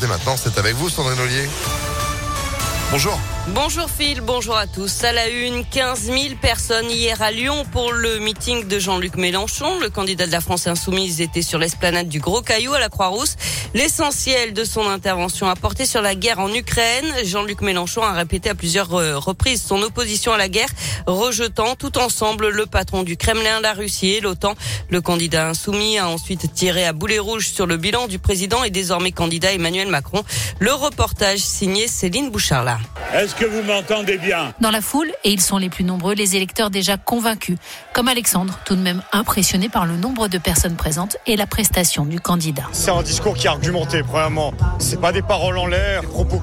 Dès maintenant, c'est avec vous, Sandrine Ollier. Bonjour. Bonjour Phil, bonjour à tous. À la une, 15 000 personnes hier à Lyon pour le meeting de Jean-Luc Mélenchon. Le candidat de la France Insoumise était sur l'esplanade du Gros Caillou à la Croix-Rousse. L'essentiel de son intervention a porté sur la guerre en Ukraine. Jean-Luc Mélenchon a répété à plusieurs euh, reprises son opposition à la guerre, rejetant tout ensemble le patron du Kremlin, la Russie et l'OTAN. Le candidat insoumis a ensuite tiré à boulet rouge sur le bilan du président et désormais candidat Emmanuel Macron. Le reportage signé Céline Bouchard-là. Est-ce que vous m'entendez bien? Dans la foule, et ils sont les plus nombreux, les électeurs déjà convaincus, comme Alexandre, tout de même impressionné par le nombre de personnes présentes et la prestation du candidat. C'est un discours qui est argumenté, premièrement. C'est pas des paroles en l'air, propos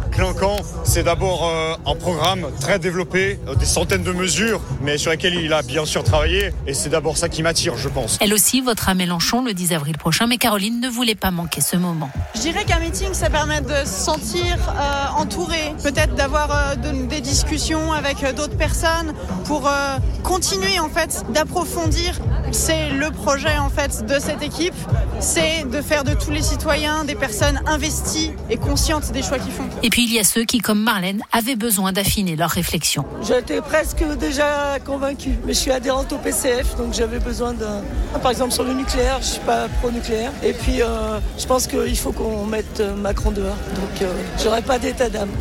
C'est d'abord euh, un programme très développé, euh, des centaines de mesures, mais sur lesquelles il a bien sûr travaillé. Et c'est d'abord ça qui m'attire, je pense. Elle aussi votera Mélenchon le 10 avril prochain, mais Caroline ne voulait pas manquer ce moment. Je dirais qu'un meeting, ça permet de se sentir euh, entouré, peut-être d'avoir euh, de- des discussions avec euh, d'autres personnes pour euh, continuer en fait d'approfondir. C'est le projet en fait de cette équipe, c'est de faire de tous les citoyens des personnes investies et conscientes des choix qu'ils font. Et puis il y a ceux qui, comme Marlène, avaient besoin d'affiner leur réflexion. J'étais presque déjà convaincue, mais je suis adhérente au PCF, donc j'avais besoin d'un... Par exemple sur le nucléaire, je suis pas pro-nucléaire. Et puis euh, je pense qu'il faut qu'on mette Macron dehors, donc euh, j'aurais pas d'état d'âme.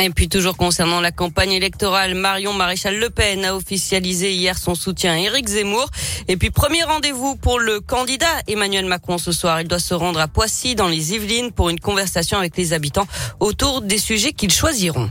Et puis toujours concernant la campagne électorale, Marion Maréchal Le Pen a officialisé hier son soutien à Éric Zemmour. Et puis premier rendez-vous pour le candidat Emmanuel Macron ce soir. Il doit se rendre à Poissy dans les Yvelines pour une conversation avec les habitants autour des sujets qu'ils choisiront.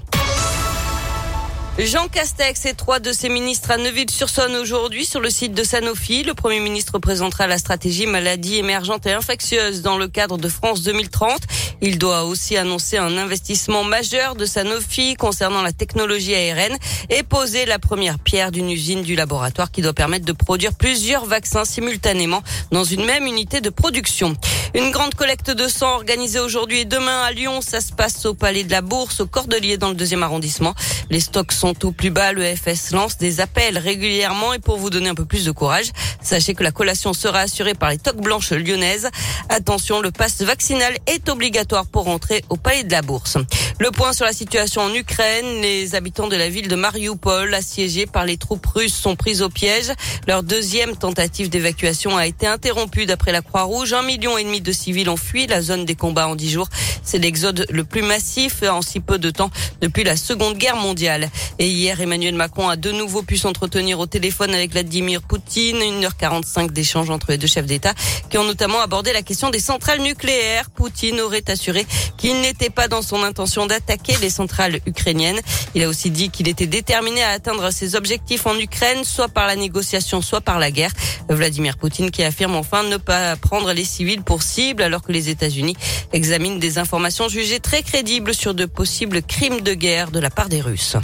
Jean Castex et trois de ses ministres à Neuville-sur-Saône aujourd'hui sur le site de Sanofi. Le Premier ministre présentera la stratégie maladies émergentes et infectieuses dans le cadre de France 2030. Il doit aussi annoncer un investissement majeur de Sanofi concernant la technologie ARN et poser la première pierre d'une usine du laboratoire qui doit permettre de produire plusieurs vaccins simultanément dans une même unité de production. Une grande collecte de sang organisée aujourd'hui et demain à Lyon. Ça se passe au Palais de la Bourse, au Cordelier dans le deuxième arrondissement. Les stocks sont au plus bas. Le FS lance des appels régulièrement et pour vous donner un peu plus de courage, sachez que la collation sera assurée par les toques blanches lyonnaises. Attention, le passe vaccinal est obligatoire pour entrer au Palais de la Bourse. Le point sur la situation en Ukraine. Les habitants de la ville de Mariupol, assiégés par les troupes russes, sont pris au piège. Leur deuxième tentative d'évacuation a été interrompue d'après la Croix-Rouge. Un million et demi de civils ont fui la zone des combats en dix jours. C'est l'exode le plus massif en si peu de temps depuis la Seconde Guerre mondiale. Et hier, Emmanuel Macron a de nouveau pu s'entretenir au téléphone avec Vladimir Poutine. 1h45 d'échange entre les deux chefs d'État qui ont notamment abordé la question des centrales nucléaires. Poutine aurait assuré qu'il n'était pas dans son intention d'attaquer les centrales ukrainiennes. Il a aussi dit qu'il était déterminé à atteindre ses objectifs en Ukraine, soit par la négociation, soit par la guerre. Vladimir Poutine qui affirme enfin ne pas prendre les civils pour cible alors que les États-Unis examinent des informations jugées très crédibles sur de possibles crimes de guerre de la part des Russes.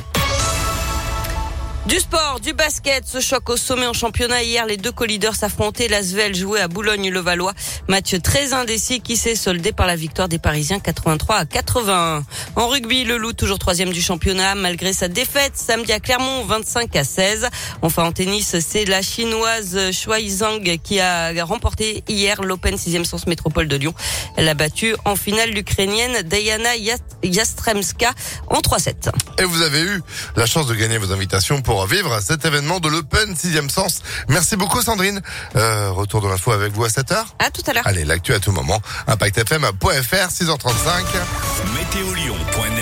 Du sport, du basket, ce choc au sommet en championnat. Hier, les deux co-leaders s'affrontaient. L'Asvel jouait à Boulogne-le-Valois. Match très indécis qui s'est soldé par la victoire des Parisiens 83 à 81. En rugby, le Loup, toujours troisième du championnat, malgré sa défaite samedi à Clermont, 25 à 16. Enfin, en tennis, c'est la chinoise Shuai Zhang qui a remporté hier l'Open 6e sens métropole de Lyon. Elle a battu en finale l'Ukrainienne Diana Yastremska en 3-7. Et vous avez eu la chance de gagner vos invitations pour vivre cet événement de l'Open 6e sens. Merci beaucoup Sandrine. Euh, retour de l'info avec vous à 7h. À tout à l'heure. Allez, l'actu à tout moment. ImpactFM.fr, 6h35. Météolion.net